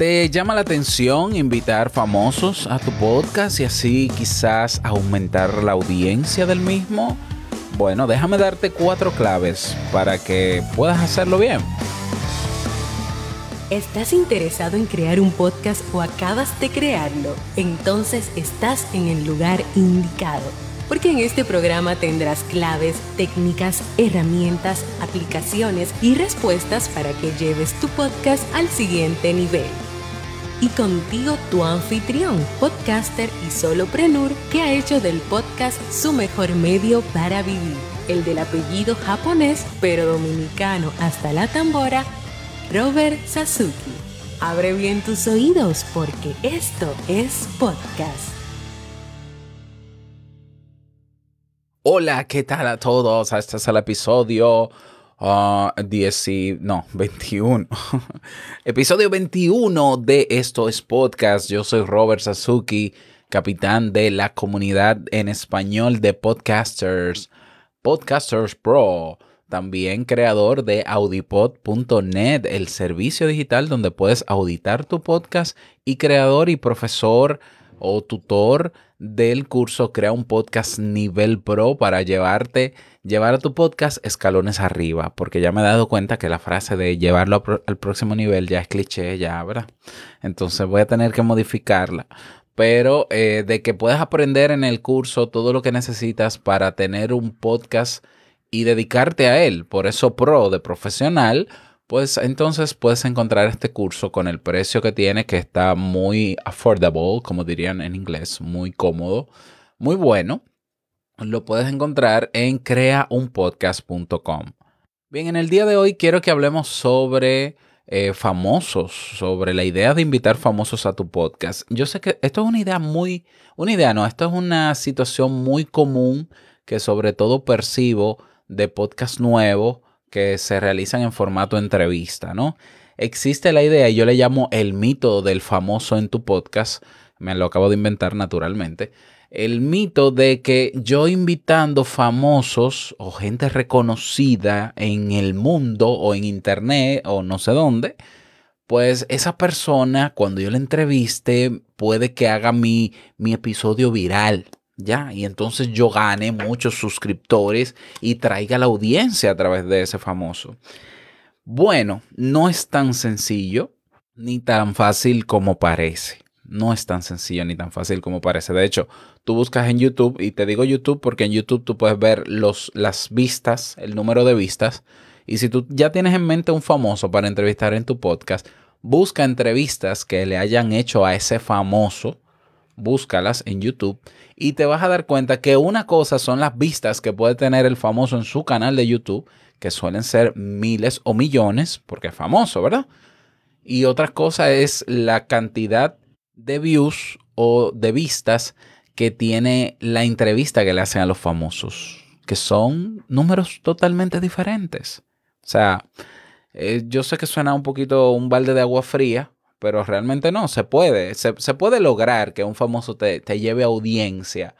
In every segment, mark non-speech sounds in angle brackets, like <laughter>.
¿Te llama la atención invitar famosos a tu podcast y así quizás aumentar la audiencia del mismo? Bueno, déjame darte cuatro claves para que puedas hacerlo bien. ¿Estás interesado en crear un podcast o acabas de crearlo? Entonces estás en el lugar indicado porque en este programa tendrás claves, técnicas, herramientas, aplicaciones y respuestas para que lleves tu podcast al siguiente nivel. Y contigo tu anfitrión, podcaster y soloprenur que ha hecho del podcast su mejor medio para vivir, el del apellido japonés pero dominicano hasta la tambora, Robert Sasuki. Abre bien tus oídos porque esto es podcast. Hola, ¿qué tal a todos? Este es el episodio 10 uh, no, 21. <laughs> episodio 21 de Esto es Podcast. Yo soy Robert Sasuki, capitán de la comunidad en español de podcasters, Podcasters Pro. También creador de audipod.net, el servicio digital donde puedes auditar tu podcast y creador y profesor o tutor del curso Crea un podcast nivel pro para llevarte, llevar a tu podcast escalones arriba, porque ya me he dado cuenta que la frase de llevarlo al próximo nivel ya es cliché, ya, ¿verdad? Entonces voy a tener que modificarla. Pero eh, de que puedas aprender en el curso todo lo que necesitas para tener un podcast y dedicarte a él. Por eso pro de profesional pues entonces puedes encontrar este curso con el precio que tiene, que está muy affordable, como dirían en inglés, muy cómodo, muy bueno. Lo puedes encontrar en creaunpodcast.com. Bien, en el día de hoy quiero que hablemos sobre eh, famosos, sobre la idea de invitar famosos a tu podcast. Yo sé que esto es una idea muy, una idea no, esto es una situación muy común que sobre todo percibo de podcast nuevos que se realizan en formato entrevista, ¿no? Existe la idea, y yo le llamo el mito del famoso en tu podcast, me lo acabo de inventar naturalmente, el mito de que yo invitando famosos o gente reconocida en el mundo o en internet o no sé dónde, pues esa persona cuando yo la entreviste puede que haga mi, mi episodio viral, ya, y entonces yo gane muchos suscriptores y traiga la audiencia a través de ese famoso. Bueno, no es tan sencillo ni tan fácil como parece. No es tan sencillo ni tan fácil como parece. De hecho, tú buscas en YouTube, y te digo YouTube porque en YouTube tú puedes ver los, las vistas, el número de vistas. Y si tú ya tienes en mente un famoso para entrevistar en tu podcast, busca entrevistas que le hayan hecho a ese famoso búscalas en YouTube y te vas a dar cuenta que una cosa son las vistas que puede tener el famoso en su canal de YouTube, que suelen ser miles o millones, porque es famoso, ¿verdad? Y otra cosa es la cantidad de views o de vistas que tiene la entrevista que le hacen a los famosos, que son números totalmente diferentes. O sea, eh, yo sé que suena un poquito un balde de agua fría, pero realmente no, se puede. Se, puede lograr que un famoso te, lleve audiencia.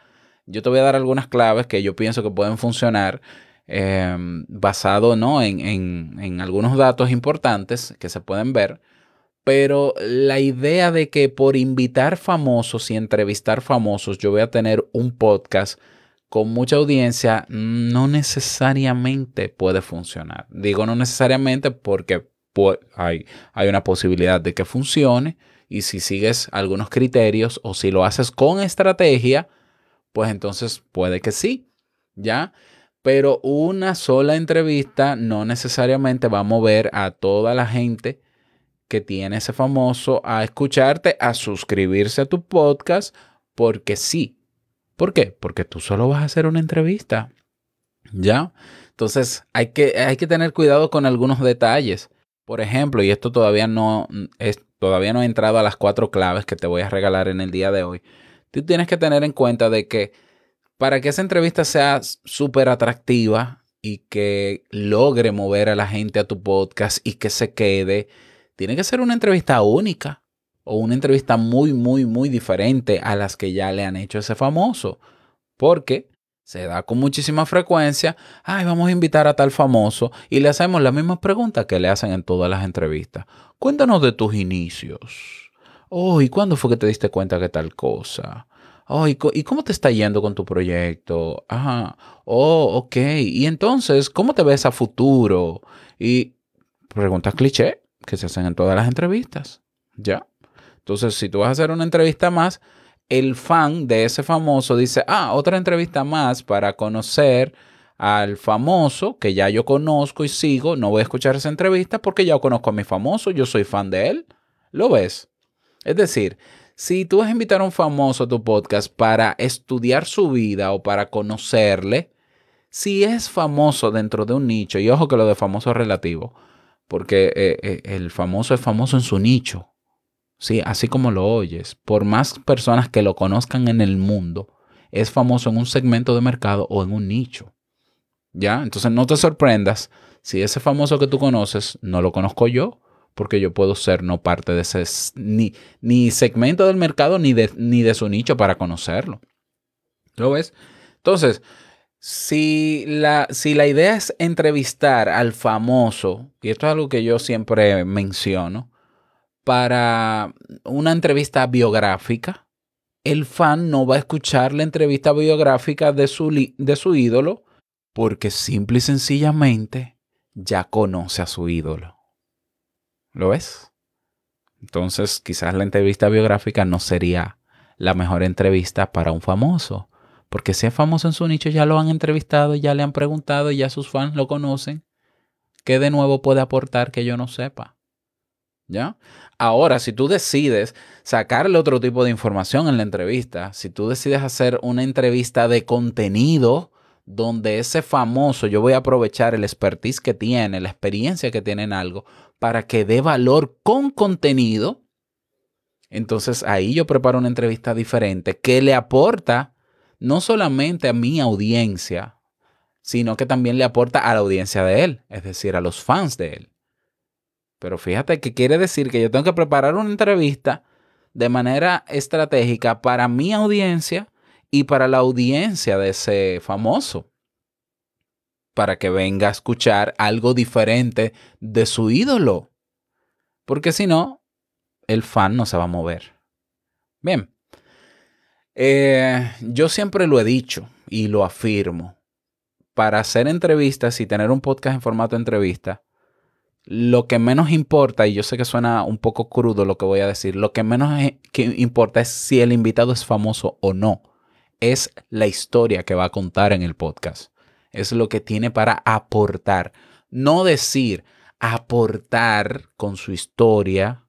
Yo te voy a dar algunas claves que yo pienso que pueden funcionar em, basado ¿no? en, en algunos datos importantes que se pueden ver. Pero la idea de que por invitar famosos y entrevistar famosos yo voy a tener un podcast con mucha audiencia no necesariamente puede funcionar. Digo no necesariamente porque hay, hay una posibilidad de que funcione y si sigues algunos criterios o si lo haces con estrategia, pues entonces puede que sí, ¿ya? Pero una sola entrevista no necesariamente va a mover a toda la gente que tiene ese famoso a escucharte, a suscribirse a tu podcast, porque sí. ¿Por qué? Porque tú solo vas a hacer una entrevista. ¿Ya? Entonces hay que, hay que tener cuidado con algunos detalles. Por ejemplo, y esto todavía no, es, todavía no he entrado a las cuatro claves que te voy a regalar en el día de hoy. Tú tienes que tener en cuenta de que para que esa entrevista sea súper atractiva y que logre mover a la gente a tu podcast y que se quede, tiene que ser una entrevista única o una entrevista muy, muy, muy diferente a las que ya le han hecho ese famoso. Porque se da con muchísima frecuencia, ay, vamos a invitar a tal famoso y le hacemos las mismas preguntas que le hacen en todas las entrevistas. Cuéntanos de tus inicios. Oh, ¿y cuándo fue que te diste cuenta que tal cosa? Oh, ¿y, cómo te está yendo con tu proyecto? Ajá. Oh, ok. Y entonces, ¿cómo te ves a futuro? Y preguntas cliché que se hacen en todas las entrevistas. ¿Ya? Entonces, si tú vas a hacer una entrevista más, el fan de ese famoso dice, ah, otra entrevista más para conocer al famoso que ya yo conozco y sigo, no voy a escuchar esa entrevista porque ya conozco a mi famoso, yo soy fan de él. ¿Lo ves? Es decir, si tú vas a invitar a un famoso a tu podcast para estudiar su vida o para conocerle, si es famoso dentro de un nicho, y ojo que lo de famoso es relativo, porque eh, eh, el famoso es famoso en su nicho, Sí, así como lo oyes, por más personas que lo conozcan en el mundo, es famoso en un segmento de mercado o en un nicho. ¿Ya? Entonces no te sorprendas si ese famoso que tú conoces no lo conozco yo, porque yo puedo ser no parte de ese ni, ni segmento del mercado ni de, ni de su nicho para conocerlo. ¿Lo ves? Entonces, si la, si la idea es entrevistar al famoso, y esto es algo que yo siempre menciono, para una entrevista biográfica, el fan no va a escuchar la entrevista biográfica de su, de su ídolo porque simple y sencillamente ya conoce a su ídolo. ¿Lo ves? Entonces quizás la entrevista biográfica no sería la mejor entrevista para un famoso, porque si es famoso en su nicho ya lo han entrevistado, ya le han preguntado, ya sus fans lo conocen. ¿Qué de nuevo puede aportar que yo no sepa? ¿Ya? Ahora, si tú decides sacarle otro tipo de información en la entrevista, si tú decides hacer una entrevista de contenido donde ese famoso, yo voy a aprovechar el expertise que tiene, la experiencia que tiene en algo, para que dé valor con contenido, entonces ahí yo preparo una entrevista diferente que le aporta no solamente a mi audiencia, sino que también le aporta a la audiencia de él, es decir, a los fans de él. Pero fíjate que quiere decir que yo tengo que preparar una entrevista de manera estratégica para mi audiencia y para la audiencia de ese famoso. Para que venga a escuchar algo diferente de su ídolo. Porque si no, el fan no se va a mover. Bien. Eh, yo siempre lo he dicho y lo afirmo. Para hacer entrevistas y tener un podcast en formato de entrevista, lo que menos importa, y yo sé que suena un poco crudo lo que voy a decir, lo que menos importa es si el invitado es famoso o no. Es la historia que va a contar en el podcast. Es lo que tiene para aportar. No decir aportar con su historia,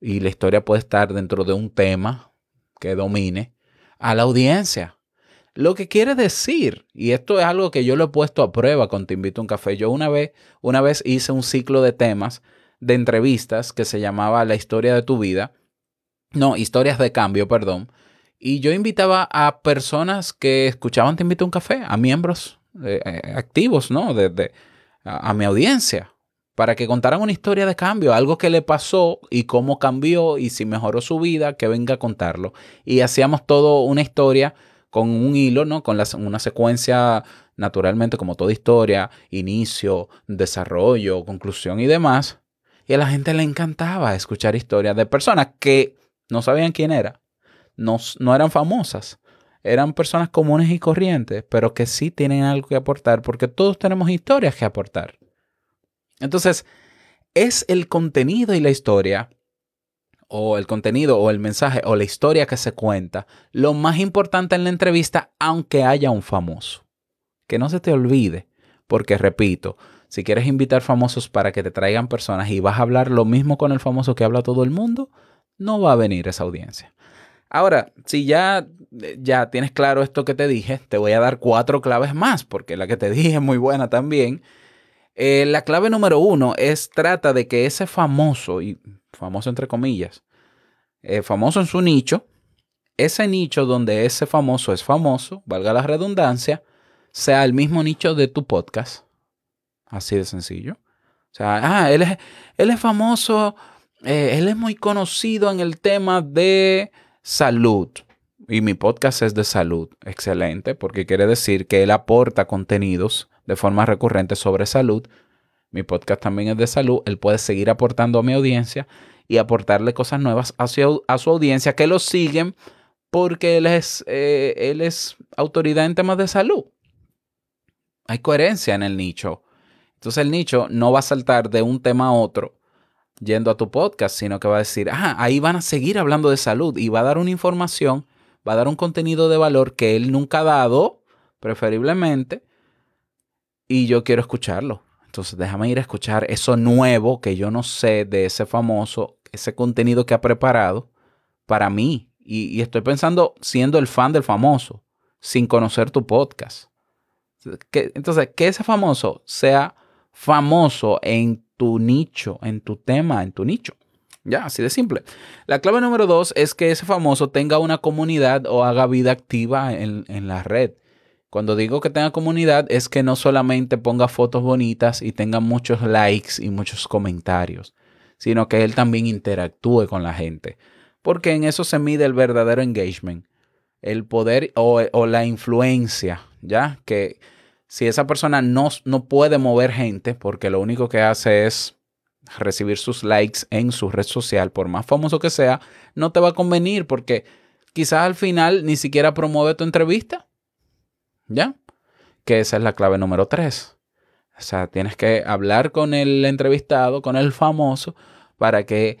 y la historia puede estar dentro de un tema que domine a la audiencia. Lo que quiere decir, y esto es algo que yo lo he puesto a prueba cuando Te invito a un café, yo una vez, una vez hice un ciclo de temas, de entrevistas, que se llamaba La historia de tu vida, no, historias de cambio, perdón, y yo invitaba a personas que escuchaban Te invito a un café, a miembros eh, eh, activos, ¿no? De, a, a mi audiencia, para que contaran una historia de cambio, algo que le pasó y cómo cambió y si mejoró su vida, que venga a contarlo. Y hacíamos todo una historia con un hilo, ¿no? Con una secuencia naturalmente como toda historia, inicio, desarrollo, conclusión y demás. Y a la gente le encantaba escuchar historias de personas que no sabían quién era, no, no eran famosas, eran personas comunes y corrientes, pero que sí tienen algo que aportar porque todos tenemos historias que aportar. Entonces, es el contenido y la historia o el contenido o el mensaje o la historia que se cuenta lo más importante en la entrevista, aunque haya un famoso. Que no se te olvide, porque repito, si quieres invitar famosos para que te traigan personas y vas a hablar lo mismo con el famoso que habla todo el mundo, no va a venir esa audiencia. Ahora, si ya, ya tienes claro esto que te dije, te voy a dar cuatro claves más, porque la que te dije es muy buena también. Eh, la clave número uno es trata de que ese famoso, y famoso entre comillas, eh, famoso en su nicho, ese nicho donde ese famoso es famoso, valga la redundancia, sea el mismo nicho de tu podcast. Así de sencillo. O sea, ah, él es, él es famoso, eh, él es muy conocido en el tema de salud. y mi podcast es de salud. Excelente, porque quiere decir que él aporta contenidos de forma recurrente sobre salud. Mi podcast también es de salud. Él puede seguir aportando a mi audiencia y aportarle cosas nuevas a su, a su audiencia que lo siguen porque él es, eh, él es autoridad en temas de salud. Hay coherencia en el nicho. Entonces el nicho no va a saltar de un tema a otro yendo a tu podcast, sino que va a decir, ah, ahí van a seguir hablando de salud y va a dar una información, va a dar un contenido de valor que él nunca ha dado, preferiblemente, y yo quiero escucharlo. Entonces déjame ir a escuchar eso nuevo que yo no sé de ese famoso, ese contenido que ha preparado para mí. Y, estoy pensando siendo el fan del famoso, sin conocer tu podcast. entonces, que ese famoso sea famoso en tu nicho, en tu tema, en tu nicho. Ya, así de simple. La clave número dos es que ese famoso tenga una comunidad o haga vida activa en, en la red. Cuando digo que tenga comunidad es que no solamente ponga fotos bonitas y tenga muchos likes y muchos comentarios, sino que él también interactúe con la gente. Porque en eso se mide el verdadero engagement, el poder o, la influencia, ¿ya? Que si esa persona no, no puede mover gente porque lo único que hace es recibir sus likes en su red social, por más famoso que sea, no te va a convenir porque quizás al final ni siquiera promueve tu entrevista. ¿Ya? Que esa es la clave número tres. O sea, tienes que hablar con el entrevistado, con el famoso, para que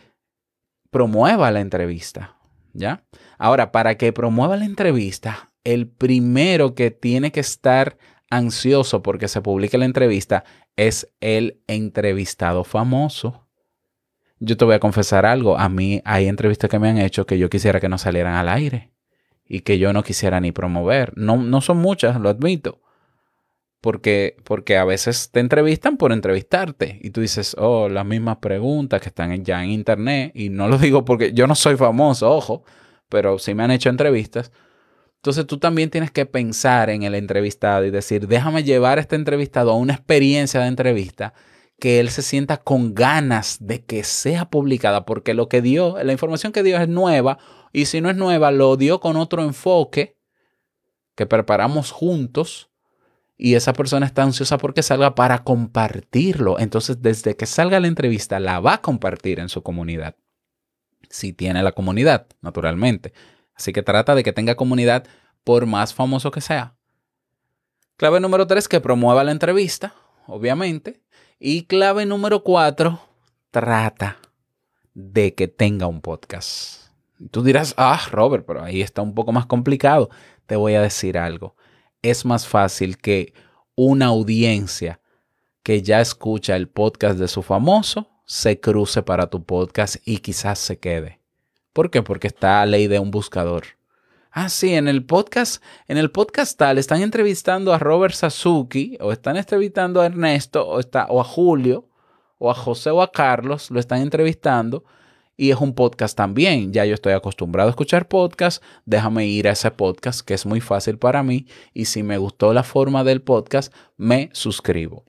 promueva la entrevista. ¿Ya? Ahora, para que promueva la entrevista, el primero que tiene que estar ansioso porque se publique la entrevista es el entrevistado famoso. Yo te voy a confesar algo, a mí hay entrevistas que me han hecho que yo quisiera que no salieran al aire y que yo no quisiera ni promover. No, no son muchas, lo admito. Porque, porque a veces te entrevistan por entrevistarte y tú dices, oh, las mismas preguntas que están ya en internet. Y no lo <laughs> digo porque yo no soy famoso, ojo, pero sí me han hecho entrevistas entonces tú también tienes que pensar en el entrevistado y decir, déjame llevar a este entrevistado a una experiencia de entrevista que él se sienta con ganas de que sea publicada, porque lo que dio, la información que dio es nueva, y si no es nueva, lo dio con otro enfoque que preparamos juntos, y esa persona está ansiosa porque salga para compartirlo. Entonces, desde que salga la entrevista, la va a compartir en su comunidad. Si tiene la comunidad, naturalmente. Así que trata de que tenga comunidad por más famoso que sea. Clave número tres, que promueva la entrevista, obviamente. Y clave número cuatro, trata de que tenga un podcast. Tú dirás, ah, Robert, pero ahí está un poco más complicado. Te voy a decir algo. Es más fácil que una audiencia que ya escucha el podcast de su famoso se cruce para tu podcast y quizás se quede. ¿Por qué? Porque está a ley de un buscador. Ah, sí, en el podcast, en el podcast tal, están entrevistando a Robert Sasuki, o están entrevistando a Ernesto, o, está, o a Julio, o a José o a Carlos, lo están entrevistando, y es un podcast también. Ya yo estoy acostumbrado a escuchar podcast, déjame ir a ese podcast, que es muy fácil para mí, y si me gustó la forma del podcast, me suscribo.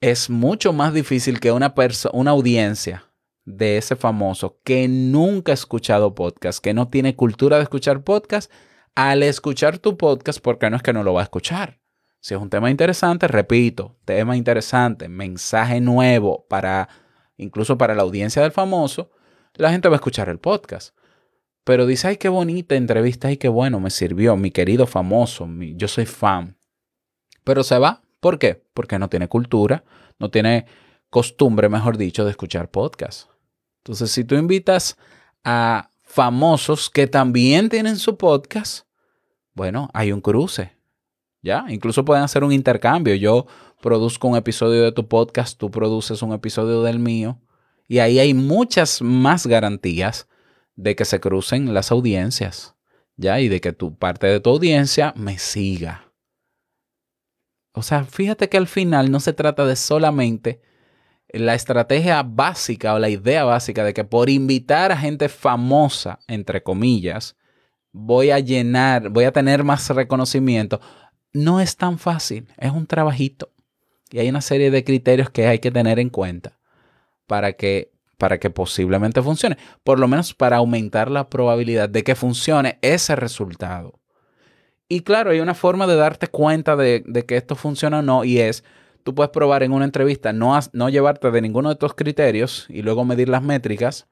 Es mucho más difícil que una, una audiencia de ese famoso que nunca ha escuchado podcast, que no tiene cultura de escuchar podcast, al escuchar tu podcast, porque no es que no lo va a escuchar. Si es un tema interesante, repito, tema interesante, mensaje nuevo para incluso para la audiencia del famoso, la gente va a escuchar el podcast. Pero dice, ay, qué bonita entrevista, ay, qué bueno, me sirvió, mi querido famoso, yo soy fan. Pero se va, ¿por qué? Porque no tiene cultura, no tiene costumbre, mejor dicho, de escuchar podcast. Entonces, si tú invitas a famosos que también tienen su podcast, bueno, hay un cruce. ¿Ya? Incluso pueden hacer un intercambio. Yo produzco un episodio de tu podcast, tú produces un episodio del mío. Y ahí hay muchas más garantías de que se crucen las audiencias. ¿Ya? Y de que tu parte de tu audiencia me siga. O sea, fíjate que al final no se trata de solamente la estrategia básica o la idea básica de que por invitar a gente famosa, entre comillas, voy a llenar, voy a tener más reconocimiento, no es tan fácil, es un trabajito. Y hay una serie de criterios que hay que tener en cuenta para que para que posiblemente funcione, por lo menos para aumentar la probabilidad de que funcione ese resultado. Y claro, hay una forma de darte cuenta de, que esto funciona o no y es, tú puedes probar en una entrevista no, no llevarte de ninguno de estos criterios y luego medir las métricas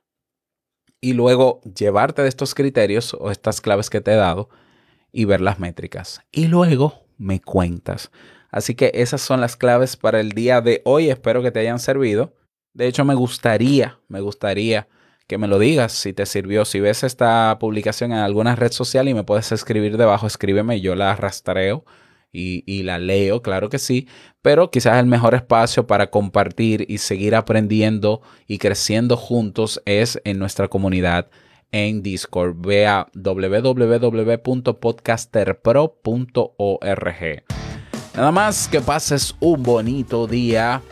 y luego llevarte de estos criterios o estas claves que te he dado y ver las métricas. Y luego me cuentas. Así que esas son las claves para el día de hoy. Espero que te hayan servido. De hecho, me gustaría, me gustaría que me lo digas si te sirvió. Si ves esta publicación en alguna red social y me puedes escribir debajo, escríbeme, yo la rastreo y, y, la leo, claro que sí. Pero quizás el mejor espacio para compartir y seguir aprendiendo y creciendo juntos es en nuestra comunidad en Discord. Ve a www.podcasterpro.org. Nada más que pases un bonito día.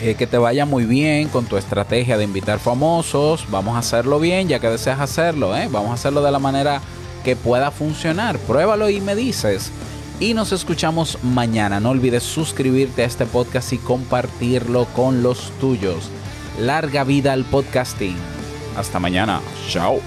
Eh, que te vaya muy bien con tu estrategia de invitar famosos. Vamos a hacerlo bien, ya que deseas hacerlo. ¿eh? Vamos a hacerlo de la manera que pueda funcionar. Pruébalo y me dices. Y nos escuchamos mañana. No olvides suscribirte a este podcast y compartirlo con los tuyos. Larga vida al podcasting. Hasta mañana. Chao.